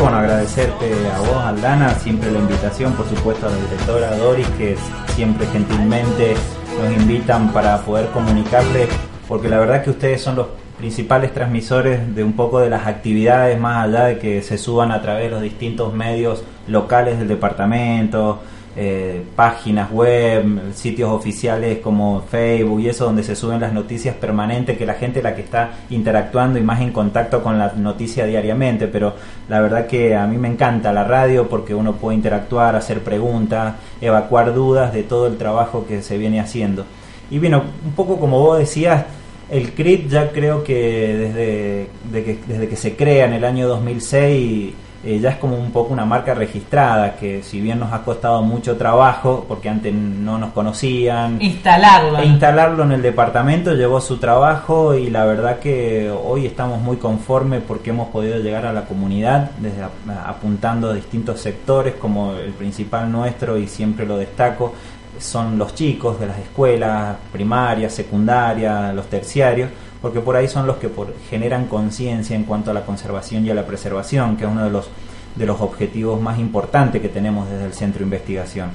bueno, agradecerte a vos, Aldana, siempre la invitación, por supuesto, a la directora Doris, que siempre gentilmente nos invitan para poder comunicarle, porque la verdad que ustedes son los principales transmisores de un poco de las actividades, más allá de que se suban a través de los distintos medios locales del departamento, eh, páginas web, sitios oficiales como Facebook y eso donde se suben las noticias permanentes, que la gente la que está interactuando y más en contacto con la noticia diariamente, pero la verdad que a mí me encanta la radio porque uno puede interactuar, hacer preguntas, evacuar dudas de todo el trabajo que se viene haciendo. Y bueno, un poco como vos decías, el CRIT ya creo que desde, que, desde que se crea en el año 2006 eh, ya es como un poco una marca registrada que si bien nos ha costado mucho trabajo porque antes no nos conocían instalarlo. e instalarlo en el departamento llevó su trabajo y la verdad que hoy estamos muy conformes porque hemos podido llegar a la comunidad desde apuntando a distintos sectores como el principal nuestro y siempre lo destaco son los chicos de las escuelas primarias, secundarias, los terciarios porque por ahí son los que generan conciencia en cuanto a la conservación y a la preservación, que es uno de los, de los objetivos más importantes que tenemos desde el centro de investigación.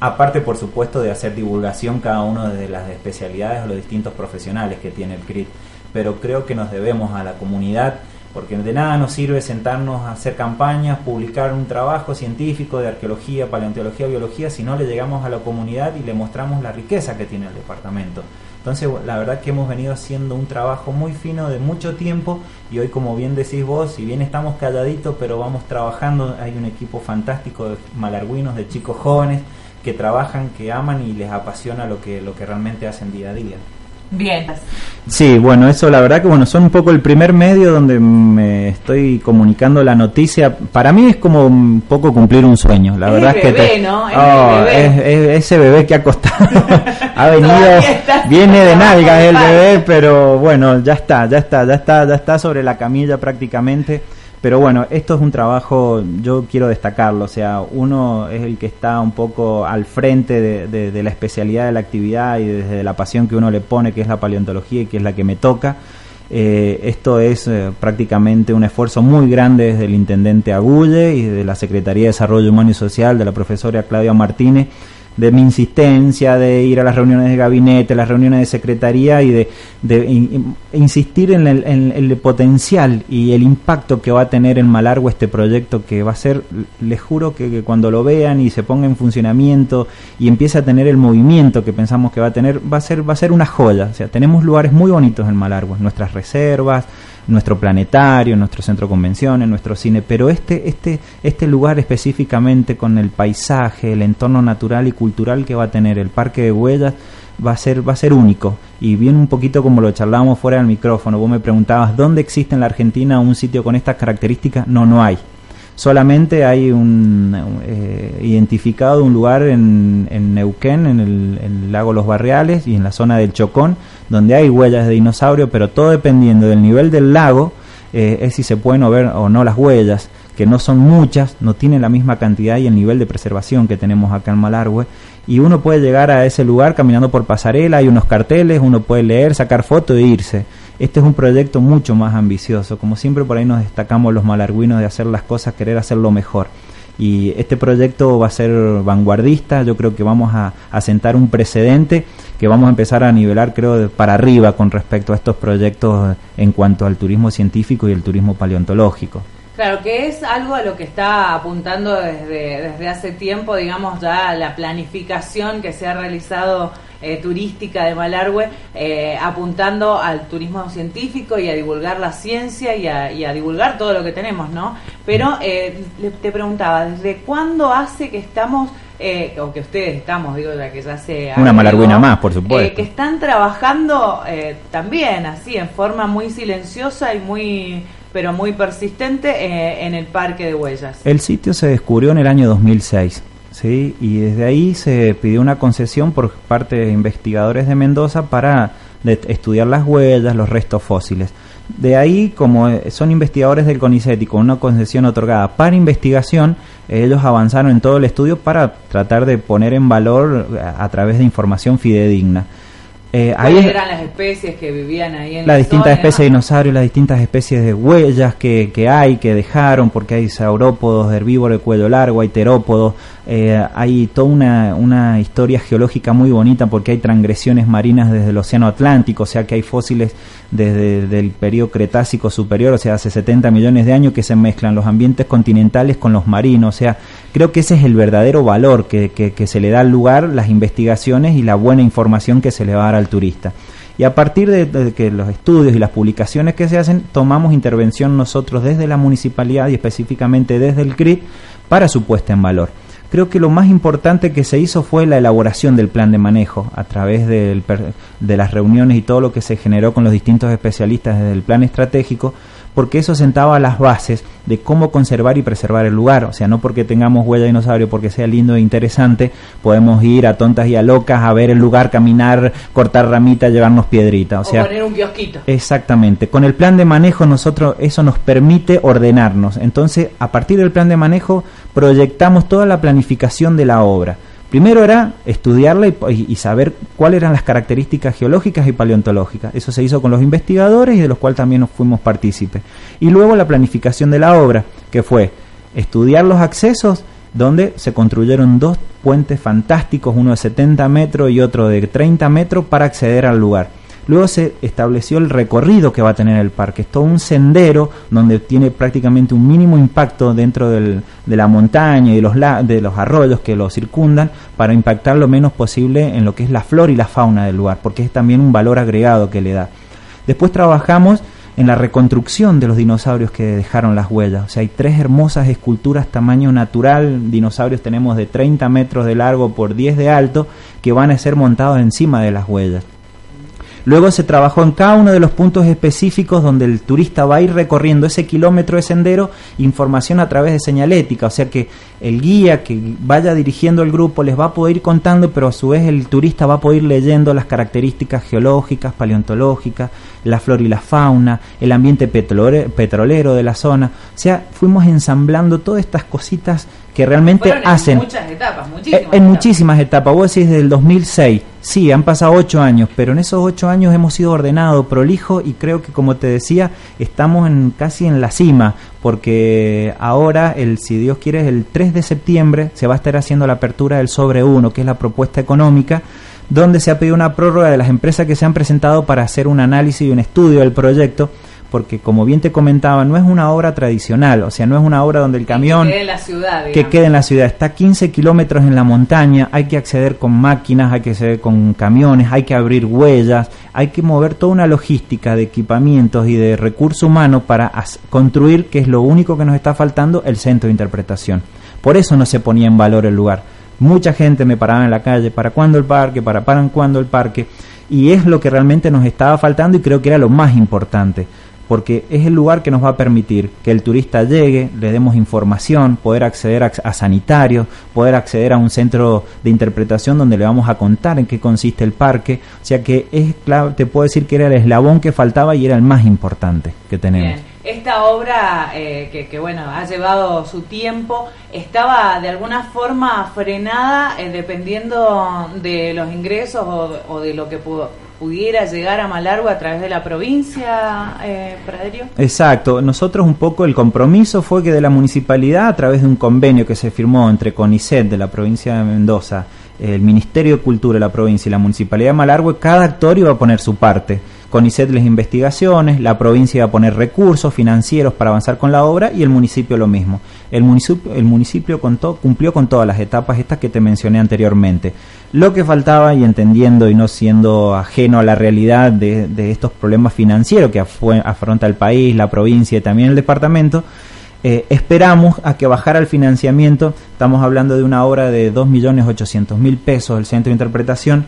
Aparte, por supuesto, de hacer divulgación cada uno de las especialidades o los distintos profesionales que tiene el CRIT. Pero creo que nos debemos a la comunidad, porque de nada nos sirve sentarnos a hacer campañas, publicar un trabajo científico de arqueología, paleontología, biología, si no le llegamos a la comunidad y le mostramos la riqueza que tiene el departamento. Entonces, la verdad que hemos venido haciendo un trabajo muy fino de mucho tiempo y hoy, como bien decís vos, si bien estamos calladitos, pero vamos trabajando, hay un equipo fantástico de malarguinos, de chicos jóvenes que trabajan, que aman y les apasiona lo que, lo que realmente hacen día a día. Bien. Sí, bueno, eso la verdad que bueno, son un poco el primer medio donde me estoy comunicando la noticia. Para mí es como un poco cumplir un sueño, la verdad es que ¿no? Oh, es, ese bebé que ha costado, ha venido, viene de nalga el bebé, pero bueno, ya está, ya está, ya está, ya está sobre la camilla prácticamente pero bueno, esto es un trabajo, yo quiero destacarlo, o sea, uno es el que está un poco al frente de, la especialidad de la actividad y desde la pasión que uno le pone, que es la paleontología y que es la que me toca. Eh, esto es eh, prácticamente un esfuerzo muy grande desde el intendente Agulle y de la Secretaría de Desarrollo Humano y Social, de la profesora Claudia Martínez de mi insistencia, de ir a las reuniones de gabinete, las reuniones de secretaría y de, insistir en el, potencial y el impacto que va a tener en Malargo este proyecto que va a ser, les juro que, cuando lo vean y se ponga en funcionamiento y empiece a tener el movimiento que pensamos que va a tener, va a ser, va a ser una joya. O sea, tenemos lugares muy bonitos en Malargo, nuestras reservas, nuestro planetario, nuestro centro de convenciones, nuestro cine, pero este, este, este lugar específicamente con el paisaje, el entorno natural y cultural que va a tener el Parque de Huellas, va a ser, va a ser único. Y bien un poquito como lo charlábamos fuera del micrófono, vos me preguntabas, ¿dónde existe en la Argentina un sitio con estas características? No, no hay solamente hay un eh, identificado un lugar en, en Neuquén, en el, lago Los Barriales y en la zona del Chocón, donde hay huellas de dinosaurio, pero todo dependiendo del nivel del lago, eh, es si se pueden ver o no las huellas, que no son muchas, no tienen la misma cantidad y el nivel de preservación que tenemos acá en Malargüe. Y uno puede llegar a ese lugar caminando por pasarela, hay unos carteles, uno puede leer, sacar fotos e irse este es un proyecto mucho más ambicioso. Como siempre por ahí nos destacamos los malarguinos de hacer las cosas, querer hacerlo mejor. Y este proyecto va a ser vanguardista, yo creo que vamos a, a sentar un precedente que vamos a empezar a nivelar, creo, para arriba con respecto a estos proyectos en cuanto al turismo científico y el turismo paleontológico. Claro, que es algo a lo que está apuntando desde, desde hace tiempo, digamos, ya la planificación que se ha realizado eh, turística de Malargüe, eh, apuntando al turismo científico y a divulgar la ciencia y a, divulgar todo lo que tenemos, ¿no? Pero eh, te preguntaba, ¿desde cuándo hace que estamos, o que ustedes estamos, digo, ya que ya se... Una malarguina más, por supuesto. que están trabajando también así, en forma muy silenciosa y muy pero muy persistente en el Parque de Huellas. El sitio se descubrió en el año 2006 ¿sí? y desde ahí se pidió una concesión por parte de investigadores de Mendoza para estudiar las huellas, los restos fósiles. De ahí, como eh, son investigadores del CONICET y con una concesión otorgada para investigación, ellos avanzaron en todo el estudio para tratar de poner en valor a, través de información fidedigna. Eh, ¿Cuáles eran las especies que vivían ahí en las distintas especies de dinosaurios, las distintas especies de huellas que, que, hay, que dejaron, porque hay saurópodos, herbívoros de cuello largo, hay terópodos, eh, hay toda una, historia geológica muy bonita porque hay transgresiones marinas desde el Océano Atlántico, o sea que hay fósiles desde el periodo Cretácico superior, o sea, hace 70 millones de años que se mezclan los ambientes continentales con los marinos, o sea, creo que ese es el verdadero valor que se le da al lugar, las investigaciones y la buena información que se le va a dar al turista. Y a partir de, que los estudios y las publicaciones que se hacen, tomamos intervención nosotros desde la municipalidad y específicamente desde el CRIT para su puesta en valor. Creo que lo más importante que se hizo fue la elaboración del plan de manejo a través de las reuniones y todo lo que se generó con los distintos especialistas desde el plan estratégico porque eso sentaba las bases de cómo conservar y preservar el lugar. O sea, no porque tengamos huella de dinosaurio, porque sea lindo e interesante, podemos ir a tontas y a locas a ver el lugar, caminar, cortar ramitas, llevarnos piedrita. O, sea, poner un kiosquito. Exactamente. Con el plan de manejo nosotros eso nos permite ordenarnos. Entonces, a partir del plan de manejo proyectamos toda la planificación de la obra. Primero era estudiarla y, saber cuáles eran las características geológicas y paleontológicas. Eso se hizo con los investigadores y de los cuales también nos fuimos partícipes. Y luego la planificación de la obra, que fue estudiar los accesos, donde se construyeron dos puentes fantásticos, uno de 70 metros y otro de 30 metros, para acceder al lugar Luego se estableció el recorrido que va a tener el parque. Es todo un sendero donde tiene prácticamente un mínimo impacto dentro de la montaña y de los, de los arroyos que lo circundan para impactar lo menos posible en lo que es la flora y la fauna del lugar, porque es también un valor agregado que le da. Después trabajamos en la reconstrucción de los dinosaurios que dejaron las huellas. O sea, hay tres hermosas esculturas tamaño natural. Dinosaurios tenemos de 30 metros de largo por 10 de alto que van a ser montados encima de las huellas. Luego se trabajó en cada uno de los puntos específicos donde el turista va a ir recorriendo ese kilómetro de sendero, información a través de señalética, o sea que el guía que vaya dirigiendo el grupo les va a poder ir contando, pero a su vez el turista va a poder ir leyendo las características geológicas, paleontológicas, la flora y la fauna, el ambiente petrolero de la zona. O sea, fuimos ensamblando todas estas cositas que realmente hacen... En muchas etapas, muchísimas en, muchísimas etapas. Vos decís desde el 2006. Sí, han pasado ocho años, pero en esos ocho años hemos sido ordenados, prolijo y creo que, como te decía, estamos en, casi en la cima, porque ahora, el, si Dios quiere, el 3 de septiembre se va a estar haciendo la apertura del sobre 1, que es la propuesta económica, donde se ha pedido una prórroga de las empresas que se han presentado para hacer un análisis y un estudio del proyecto porque como bien te comentaba, no es una obra tradicional, o sea, no es una obra donde el camión... Que quede en la ciudad. Que quede en la ciudad. Está a 15 kilómetros en la montaña, hay que acceder con máquinas, hay que acceder con camiones, hay que abrir huellas, hay que mover toda una logística de equipamientos y de recursos humanos para construir, que es lo único que nos está faltando, el centro de interpretación. Por eso no se ponía en valor el lugar. Mucha gente me paraba en la calle, ¿para cuándo el parque? ¿Para, para cuándo el parque? Y es lo que realmente nos estaba faltando y creo que era lo más importante porque es el lugar que nos va a permitir que el turista llegue, le demos información, poder acceder a, sanitarios, poder acceder a un centro de interpretación donde le vamos a contar en qué consiste el parque. O sea que es claro, te puedo decir que era el eslabón que faltaba y era el más importante que tenemos. Esta obra, eh, que, bueno, ha llevado su tiempo, estaba de alguna forma frenada eh, dependiendo de los ingresos o, de lo que pudiera llegar a Malargo a través de la provincia, eh, Praderio? Exacto, nosotros un poco el compromiso fue que de la municipalidad, a través de un convenio que se firmó entre CONICET de la provincia de Mendoza, el Ministerio de Cultura de la provincia y la Municipalidad de Malargüe, cada actor iba a poner su parte. CONICET les investigaciones, la provincia iba a poner recursos financieros para avanzar con la obra y el municipio lo mismo. El municipio, el municipio cumplió con todas las etapas estas que te mencioné anteriormente. Lo que faltaba, y entendiendo y no siendo ajeno a la realidad de, de estos problemas financieros que afronta el país, la provincia y también el departamento, eh, esperamos a que bajara el financiamiento, estamos hablando de una obra de 2.800.000 pesos el centro de interpretación,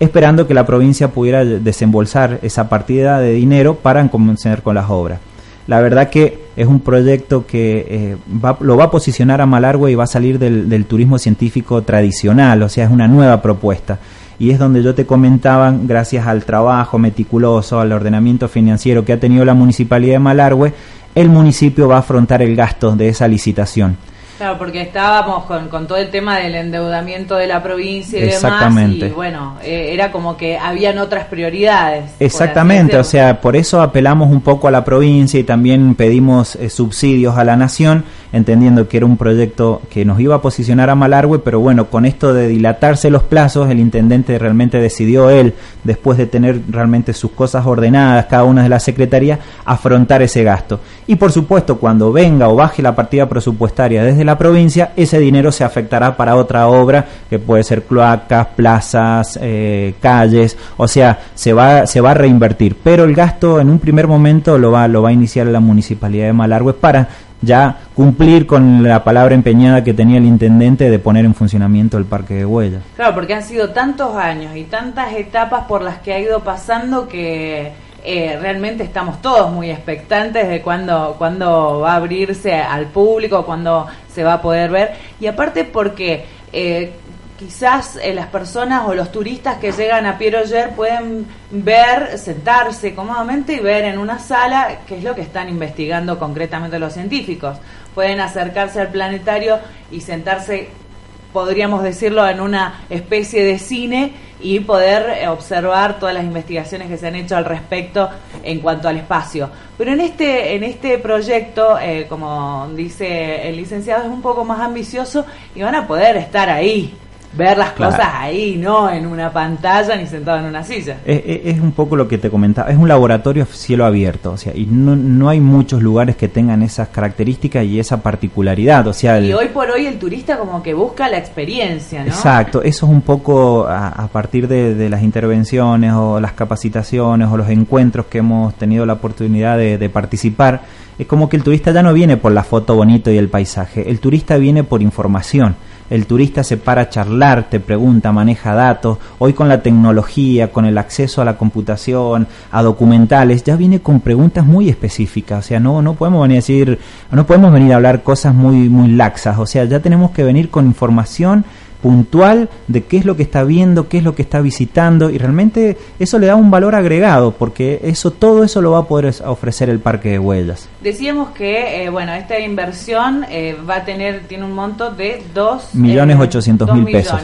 esperando que la provincia pudiera desembolsar esa partida de dinero para comenzar con las obras. La verdad que es un proyecto que eh, lo va a posicionar a Malargüe y va a salir del, del, turismo científico tradicional, o sea, es una nueva propuesta. Y es donde yo te comentaba, gracias al trabajo meticuloso, al ordenamiento financiero que ha tenido la Municipalidad de Malargüe, el municipio va a afrontar el gasto de esa licitación. Claro, porque estábamos con, con todo el tema del endeudamiento de la provincia y Exactamente. demás, y bueno, eh, era como que habían otras prioridades. Exactamente, o sea, por eso apelamos un poco a la provincia y también pedimos eh, subsidios a la nación, entendiendo que era un proyecto que nos iba a posicionar a Malargüe, pero bueno, con esto de dilatarse los plazos, el intendente realmente decidió él, después de tener realmente sus cosas ordenadas, cada una de las secretarías, afrontar ese gasto. Y por supuesto, cuando venga o baje la partida presupuestaria desde la provincia, ese dinero se afectará para otra obra, que puede ser cloacas, plazas, eh, calles, o sea, se va, se va a reinvertir. Pero el gasto en un primer momento lo va, lo va a iniciar la municipalidad de Malargüe para ya cumplir con la palabra empeñada que tenía el intendente de poner en funcionamiento el parque de huellas. Claro, porque han sido tantos años y tantas etapas por las que ha ido pasando que eh, realmente estamos todos muy expectantes de cuándo cuando va a abrirse al público, cuándo se va a poder ver. Y aparte porque eh, quizás eh, las personas o los turistas que llegan a Piero Yer pueden ver, sentarse cómodamente y ver en una sala qué es lo que están investigando concretamente los científicos. Pueden acercarse al planetario y sentarse podríamos decirlo, en una especie de cine y poder eh, observar todas las investigaciones que se han hecho al respecto en cuanto al espacio. Pero en este, en este proyecto, eh, como dice el licenciado, es un poco más ambicioso y van a poder estar ahí ver las cosas ahí, no en una pantalla ni sentado en una silla. Es, un poco lo que te comentaba, es un laboratorio cielo abierto, o sea, y no, no hay muchos lugares que tengan esas características y esa particularidad, o sea... y hoy por hoy el turista como que busca la experiencia, ¿no? Exacto, eso es un poco a, partir de, las intervenciones o las capacitaciones o los encuentros que hemos tenido la oportunidad de, de participar, es como que el turista ya no viene por la foto bonito y el paisaje, el turista viene por información el turista se para a charlar, te pregunta, maneja datos. Hoy con la tecnología, con el acceso a la computación, a documentales, ya viene con preguntas muy específicas. O sea, no, no podemos venir a decir, no podemos venir a hablar cosas muy, muy laxas. O sea, ya tenemos que venir con información puntual de qué es lo que está viendo, qué es lo que está visitando y realmente eso le da un valor agregado porque eso todo eso lo va a poder ofrecer el parque de huellas. Decíamos que eh, bueno esta inversión eh, va a tener tiene un monto de 2 millones eh, ochocientos mil pesos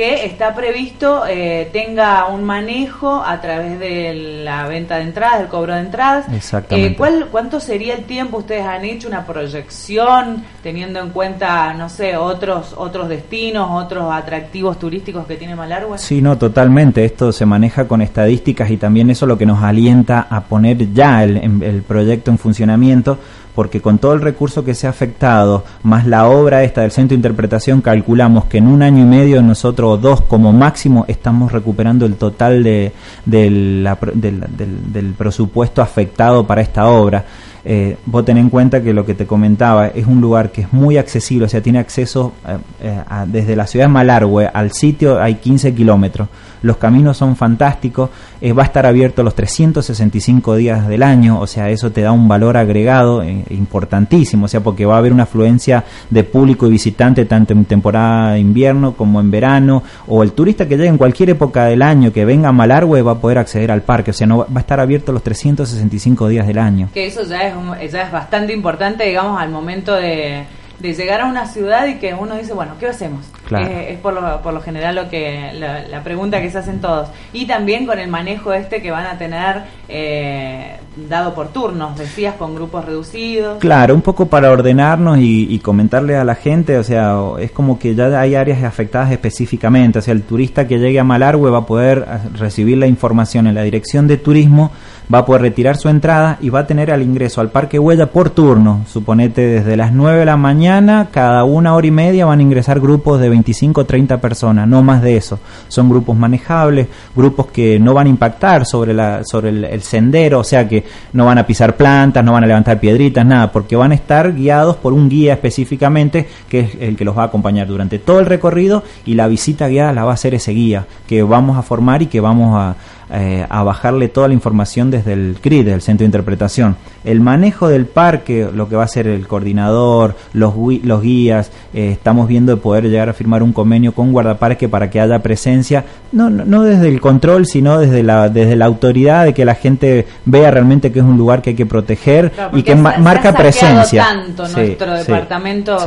que está previsto eh, tenga un manejo a través de la venta de entradas, del cobro de entradas. Exactamente. Eh, ¿cuál, ¿Cuánto sería el tiempo? ¿Ustedes han hecho una proyección teniendo en cuenta, no sé, otros otros destinos, otros atractivos turísticos que tiene Malargüe? Sí, no, totalmente. Esto se maneja con estadísticas y también eso lo que nos alienta a poner ya el, el proyecto en funcionamiento porque con todo el recurso que se ha afectado, más la obra esta del centro de interpretación, calculamos que en un año y medio nosotros, dos como máximo, estamos recuperando el total de, del presupuesto afectado para esta obra. Eh, vos ten en cuenta que lo que te comentaba es un lugar que es muy accesible, o sea, tiene acceso eh, eh, desde la ciudad de Malargüe al sitio hay 15 kilómetros. Los caminos son fantásticos, va a estar abierto los 365 días del año, o sea, eso te da un valor agregado importantísimo, o sea, porque va a haber una afluencia de público y visitante tanto en temporada de invierno como en verano, o el turista que llegue en cualquier época del año que venga a Malargüe va a poder acceder al parque, o sea, no va a estar abierto los 365 días del año. Que eso ya es es, es bastante importante, digamos, al momento de, de llegar a una ciudad y que uno dice, bueno, ¿qué hacemos? es por lo, por lo general lo que la, pregunta que se hacen todos. Y también con el manejo este que van a tener eh, dado por turnos, decías, con grupos reducidos. Claro, un poco para ordenarnos y, comentarle a la gente, o sea, es como que ya hay áreas afectadas específicamente, o sea, el turista que llegue a Malargüe va a poder recibir la información en la dirección de turismo, va a poder retirar su entrada y va a tener al ingreso al Parque Huella por turno, suponete desde las 9 de la mañana, cada una hora y media van a ingresar grupos de 25 o 30 personas, no más de eso. Son grupos manejables, grupos que no van a impactar sobre, la, sobre el, sendero, o sea que no van a pisar plantas, no van a levantar piedritas, nada, porque van a estar guiados por un guía específicamente que es el que los va a acompañar durante todo el recorrido y la visita guiada la va a hacer ese guía que vamos a formar y que vamos a, eh, a bajarle toda la información desde el CRID, el Centro de Interpretación. El manejo del parque, lo que va a ser el coordinador, los, los guías, eh, estamos viendo de poder llegar a firmar un convenio con guardaparque para que haya presencia, no, no, desde el control, sino desde la, desde la autoridad, de que la gente vea realmente que es un lugar que hay que proteger y que marca presencia. tanto nuestro departamento,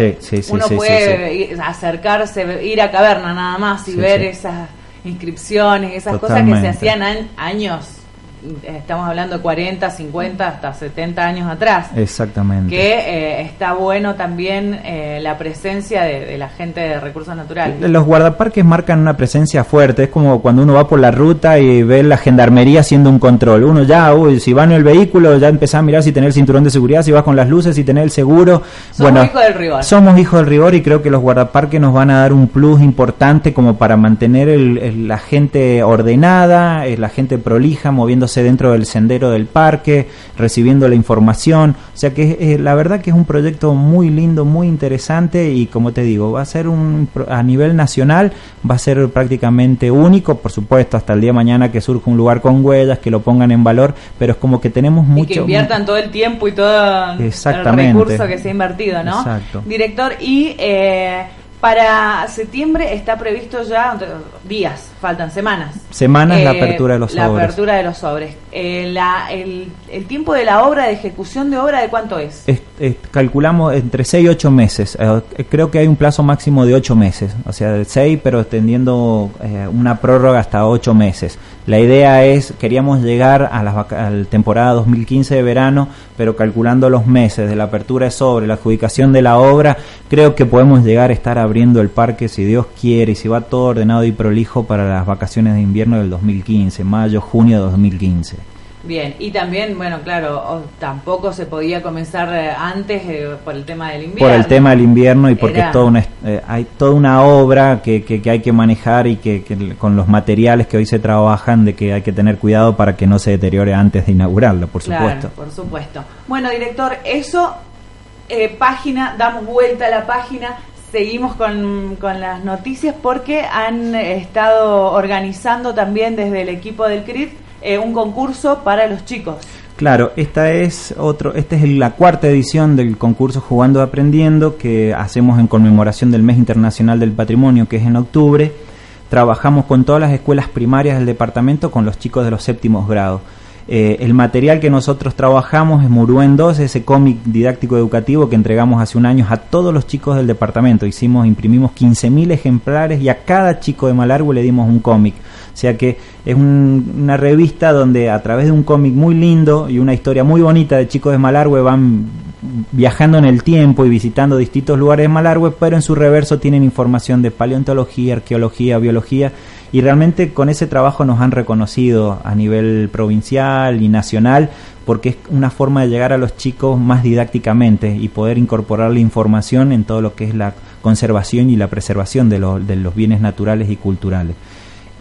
uno puede acercarse, ir a Caverna nada más y ver esas inscripciones, esas cosas que se hacían años estamos hablando de 40, 50, hasta 70 años atrás. Exactamente. Que eh, está bueno también eh, la presencia de, la gente de recursos naturales. Los guardaparques marcan una presencia fuerte, es como cuando uno va por la ruta y ve la gendarmería haciendo un control. Uno ya, uy, si va en el vehículo, ya empieza a mirar si tiene el cinturón de seguridad, si vas con las luces, si tiene el seguro. Somos hijos del rigor. Somos hijos del rigor y creo que los guardaparques nos van a dar un plus importante como para mantener la gente ordenada, eh, la gente prolija, moviéndose dentro del sendero del parque, recibiendo la información. O sea que eh, la verdad que es un proyecto muy lindo, muy interesante y como te digo, va a ser un a nivel nacional, va a ser prácticamente único, por supuesto, hasta el día de mañana que surja un lugar con huellas, que lo pongan en valor, pero es como que tenemos mucho... Y que inviertan todo el tiempo y todo el recurso que se ha invertido, ¿no? Exacto. Director, y... Eh, para septiembre está previsto ya días, faltan semanas. Semanas la eh, apertura de los sobres. La apertura de los sobres. Eh, la, el, el, tiempo de la obra, de ejecución de obra, ¿de cuánto es? calculamos entre 6 y 8 meses. Eh, creo que hay un plazo máximo de 8 meses. O sea, de 6, pero extendiendo una prórroga hasta 8 meses. La idea es, queríamos llegar a la, temporada 2015 de verano, pero calculando los meses de la apertura de sobre, la adjudicación de la obra, creo que podemos llegar a estar abriendo el parque, si Dios quiere, y si va todo ordenado y prolijo para las vacaciones de invierno del 2015, mayo, junio de 2015. Bien, y también, bueno, claro, tampoco se podía comenzar eh, antes eh, por el tema del invierno. Por el tema del invierno y porque eh, hay toda una obra que, que, hay que manejar y que, con los materiales que hoy se trabajan, de que hay que tener cuidado para que no se deteriore antes de inaugurarlo, por supuesto. por supuesto. Bueno, director, eso, página, damos vuelta a la página, seguimos con, con, las noticias porque han estado organizando también desde el equipo del CRIT eh, un concurso para los chicos. Claro, esta es otro, esta es la cuarta edición del concurso Jugando Aprendiendo que hacemos en conmemoración del Mes Internacional del Patrimonio, que es en octubre. Trabajamos con todas las escuelas primarias del departamento con los chicos de los séptimos grados. Eh, el material que nosotros trabajamos es Muruen 2, ese cómic didáctico educativo que entregamos hace un año a todos los chicos del departamento. Hicimos, imprimimos 15.000 ejemplares y a cada chico de Malargüe le dimos un cómic. O sea que es una revista donde a través de un cómic muy lindo y una historia muy bonita de chicos de Malargüe van viajando en el tiempo y visitando distintos lugares de Malargüe, pero en su reverso tienen información de paleontología, arqueología, biología y realmente con ese trabajo nos han reconocido a nivel provincial y nacional porque es una forma de llegar a los chicos más didácticamente y poder incorporar la información en todo lo que es la conservación y la preservación de, de los bienes naturales y culturales.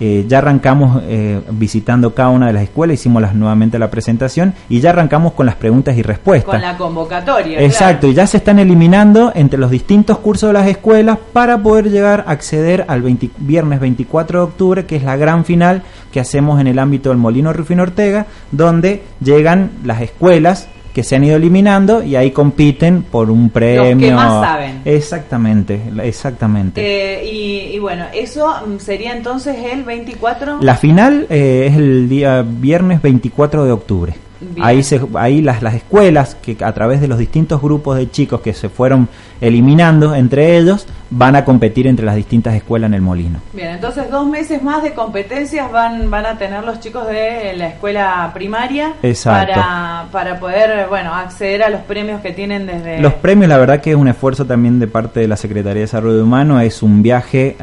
Eh, ya arrancamos eh, visitando cada una de las escuelas, hicimos las, nuevamente la presentación y ya arrancamos con las preguntas y respuestas. Con la convocatoria. Exacto, y ya se están eliminando entre los distintos cursos de las escuelas para poder llegar a acceder al viernes 24 de octubre, que es la gran final que hacemos en el ámbito del Molino Rufino Ortega, donde llegan las escuelas que se han ido eliminando y ahí compiten por un premio. Los que más saben. Exactamente, exactamente. Eh, y, bueno, eso mm, sería entonces el 24. La final eh, es el día viernes 24 de octubre. Ahí, se, ahí las, las escuelas, que a través de los distintos grupos de chicos que se fueron eliminando entre ellos, van a competir entre las distintas escuelas en el molino. Bien, entonces dos meses más de competencias van, van a tener los chicos de la escuela primaria Para, para poder bueno acceder a los premios que tienen desde... Los premios, la verdad que es un esfuerzo también de parte de la Secretaría de Desarrollo Humano, es un viaje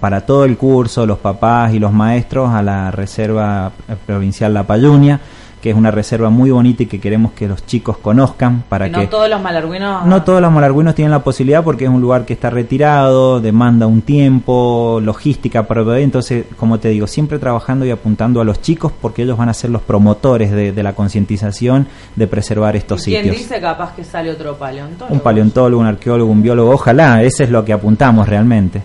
para todo el curso, los papás y los maestros a la Reserva Provincial La Payunia que es una reserva muy bonita y que queremos que los chicos conozcan para que... No todos los malarguinos... No todos los malarguinos tienen la posibilidad porque es un lugar que está retirado, demanda un tiempo, logística para entonces, como te digo, siempre trabajando y apuntando a los chicos porque ellos van a ser los promotores de, la concientización de preservar estos sitios. ¿Quién dice capaz que sale otro paleontólogo? Un paleontólogo, un arqueólogo, un biólogo, ojalá, ese es lo que apuntamos realmente.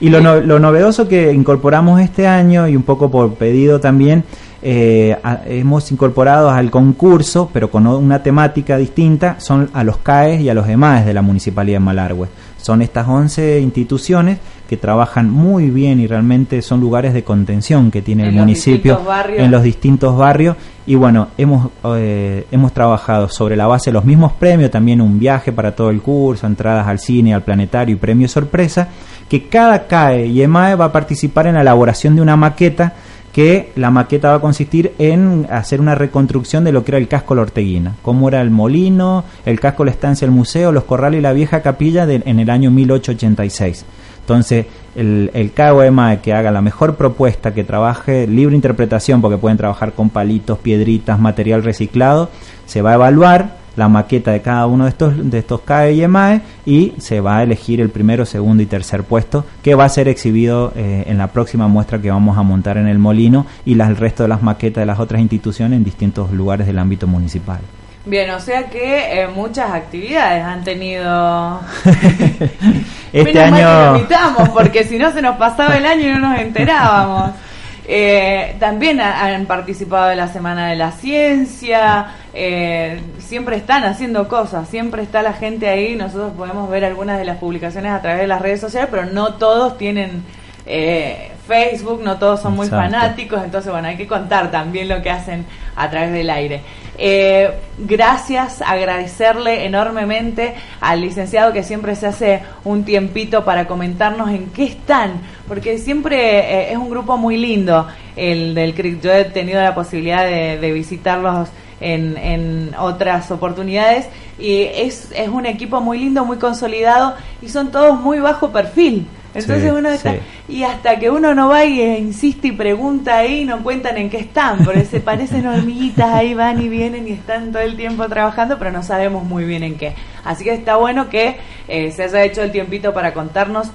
Y lo, lo novedoso que incorporamos este año y un poco por pedido también eh, hemos incorporado al concurso, pero con una temática distinta, son a los CAES y a los EMAES de la Municipalidad de Malargüe. Son estas 11 instituciones que trabajan muy bien y realmente son lugares de contención que tiene el municipio en los distintos barrios. Y bueno, hemos, eh, hemos trabajado sobre la base de los mismos premios, también un viaje para todo el curso, entradas al cine, al planetario y premio sorpresa, que cada CAE y EMAE va a participar en la elaboración de una maqueta que la maqueta va a consistir en hacer una reconstrucción de lo que era el casco Lorteguina, cómo era el molino, el casco, la estancia, el museo, los corrales y la vieja capilla en el año 1886. Entonces, el, el KOMA que haga la mejor propuesta, que trabaje libre interpretación, porque pueden trabajar con palitos, piedritas, material reciclado, se va a evaluar la maqueta de cada uno de estos, de estos CAE y EMAE y se va a elegir el primero, segundo y tercer puesto que va a ser exhibido eh, en la próxima muestra que vamos a montar en el Molino y las, el resto de las maquetas de las otras instituciones en distintos lugares del ámbito municipal. Bien, o sea que eh, muchas actividades han tenido. este año. porque si no se nos pasaba el año y no nos enterábamos. Eh, también han participado en la Semana de la Ciencia, eh, siempre están haciendo cosas, siempre está la gente ahí, nosotros podemos ver algunas de las publicaciones a través de las redes sociales, pero no todos tienen eh, Facebook, no todos son muy fanáticos, entonces bueno, hay que contar también lo que hacen a través del aire. Eh, gracias, agradecerle enormemente al licenciado que siempre se hace un tiempito para comentarnos en qué están, porque siempre eh, es un grupo muy lindo el del CRIC. Yo he tenido la posibilidad de, visitarlos en, en, otras oportunidades y es, es un equipo muy lindo, muy consolidado y son todos muy bajo perfil. Entonces uno está, y hasta que uno no va y insiste y pregunta ahí, no cuentan en qué están, porque se parecen hormiguitas, ahí van y vienen y están todo el tiempo trabajando, pero no sabemos muy bien en qué. Así que está bueno que eh, se haya hecho el tiempito para contarnos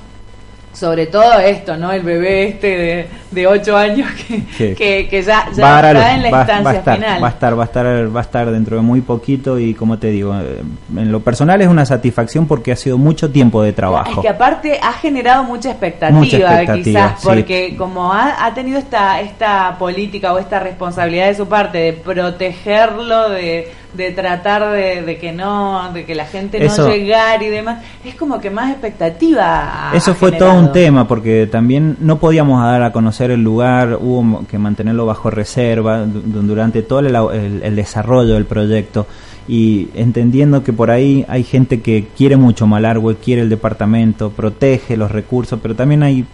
sobre todo esto, ¿no? El bebé este de, ocho años que, que, ya, está en la instancia final. Va a estar, va a estar, va a estar dentro de muy poquito y como te digo, eh, en lo personal es una satisfacción porque ha sido mucho tiempo de trabajo. Es que aparte ha generado mucha expectativa, quizás, porque como ha, ha, tenido esta, esta política o esta responsabilidad de su parte de protegerlo de de tratar de, que no, de que la gente no llegar y demás, es como que más expectativa. Eso fue todo un tema, porque también no podíamos dar a conocer el lugar, hubo que mantenerlo bajo reserva durante todo el, desarrollo del proyecto y entendiendo que por ahí hay gente que quiere mucho Malargüe, quiere el departamento, protege los recursos, pero también hay,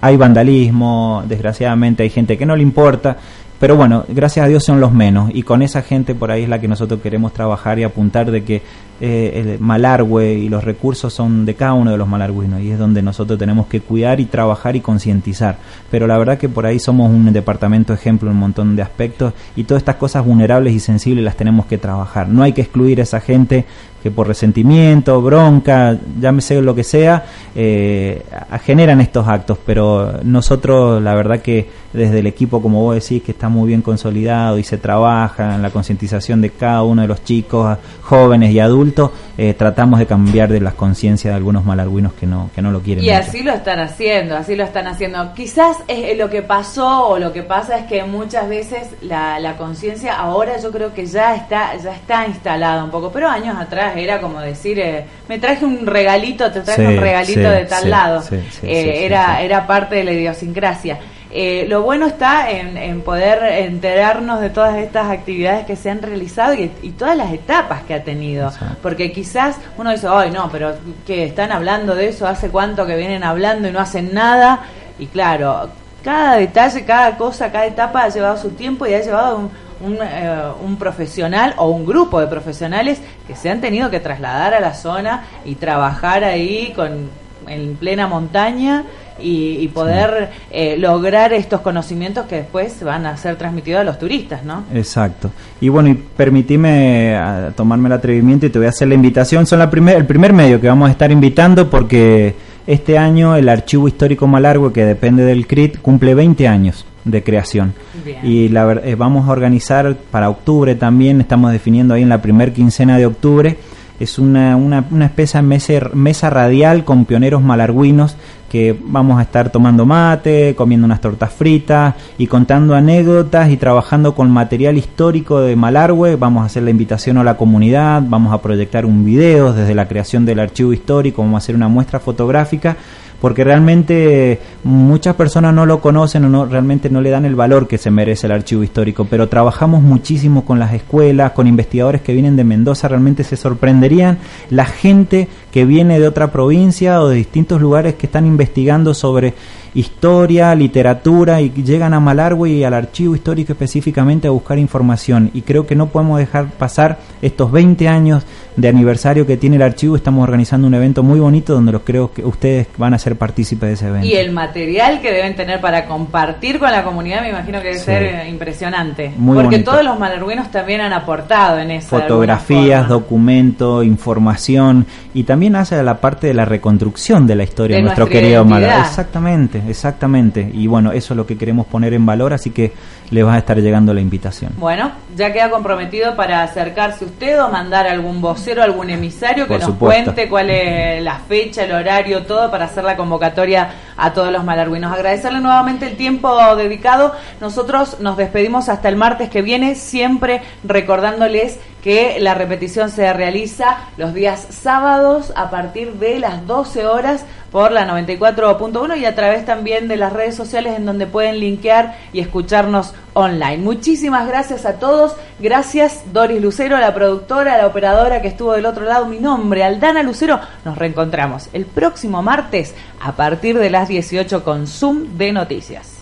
hay vandalismo, desgraciadamente hay gente que no le importa pero bueno, gracias a Dios son los menos y con esa gente por ahí es la que nosotros queremos trabajar y apuntar de que eh, el Malargüe y los recursos son de cada uno de los malargüinos y es donde nosotros tenemos que cuidar y trabajar y concientizar. Pero la verdad que por ahí somos un departamento ejemplo en un montón de aspectos y todas estas cosas vulnerables y sensibles las tenemos que trabajar. No hay que excluir a esa gente que por resentimiento, bronca, llámese lo que sea, eh, generan estos actos. Pero nosotros, la verdad que desde el equipo, como vos decís, que está muy bien consolidado y se trabaja en la concientización de cada uno de los chicos, jóvenes y adultos, eh, tratamos de cambiar de las conciencias de algunos malarguinos que no, que no lo quieren. Y así lo están haciendo, así lo están haciendo. Quizás es lo que pasó o lo que pasa es que muchas veces la, la conciencia ahora yo creo que ya está, ya está instalada un poco, pero años atrás era como decir, eh, me traje un regalito, te traje un regalito de tal lado. Eh, era, era parte de la idiosincrasia. Eh, lo bueno está en, poder enterarnos de todas estas actividades que se han realizado y, todas las etapas que ha tenido. Porque quizás uno dice, ay, no, pero que están hablando de eso, hace cuánto que vienen hablando y no hacen nada. Y claro, cada detalle, cada cosa, cada etapa ha llevado su tiempo y ha llevado un, un, eh, un, profesional o un grupo de profesionales que se han tenido que trasladar a la zona y trabajar ahí con en plena montaña y, poder eh, lograr estos conocimientos que después van a ser transmitidos a los turistas, ¿no? Exacto. Y bueno, y permitime tomarme el atrevimiento y te voy a hacer la invitación. Son la primer, el primer medio que vamos a estar invitando porque este año el Archivo Histórico Malargüe, que depende del CRIT, cumple 20 años de creación. Y la, eh, vamos a organizar para octubre también, estamos definiendo ahí en la primer quincena de octubre, es una, una, una especie de mesa, mesa radial con pioneros malarguinos que vamos a estar tomando mate, comiendo unas tortas fritas y contando anécdotas y trabajando con material histórico de Malargüe. Vamos a hacer la invitación a la comunidad, vamos a proyectar un video desde la creación del archivo histórico, vamos a hacer una muestra fotográfica porque realmente muchas personas no lo conocen o no realmente no le dan el valor que se merece el archivo histórico, pero trabajamos muchísimo con las escuelas, con investigadores que vienen de Mendoza, realmente se sorprenderían la gente que viene de otra provincia o de distintos lugares que están investigando sobre historia, literatura y llegan a Malargüe y al archivo histórico específicamente a buscar información. Y creo que no podemos dejar pasar estos 20 años de aniversario que tiene el archivo. Estamos organizando un evento muy bonito donde los creo que ustedes van a ser partícipes de ese evento. Y el material que deben tener para compartir con la comunidad me imagino que debe ser eh, impresionante. porque todos los malarguenos también han aportado en eso. Fotografías, documentos, información y también hace la parte de la reconstrucción de la historia de, nuestro querido Malargüe. Exactamente, exactamente. Y bueno, eso es lo que queremos poner en valor, así que le va a estar llegando la invitación. Bueno, ya queda comprometido para acercarse usted o mandar algún vocero, algún emisario que nos cuente cuál es la fecha, el horario, todo para hacer la convocatoria a todos los malarguinos. Agradecerle nuevamente el tiempo dedicado. Nosotros nos despedimos hasta el martes que viene, siempre recordándoles que la repetición se realiza los días sábados a partir de las 12 horas por la 94.1 y a través también de las redes sociales en donde pueden linkear y escucharnos online. Muchísimas gracias a todos. Gracias Doris Lucero, la productora, la operadora que estuvo del otro lado. Mi nombre, Aldana Lucero. Nos reencontramos el próximo martes a partir de las 18 con Zoom de Noticias.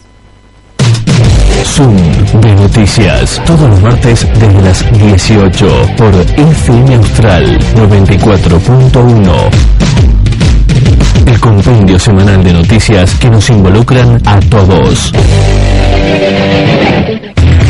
Zoom de noticias. Todos los martes desde las 18 por FM Austral 94.1. El compendio semanal de noticias que nos involucran a todos. Thank you.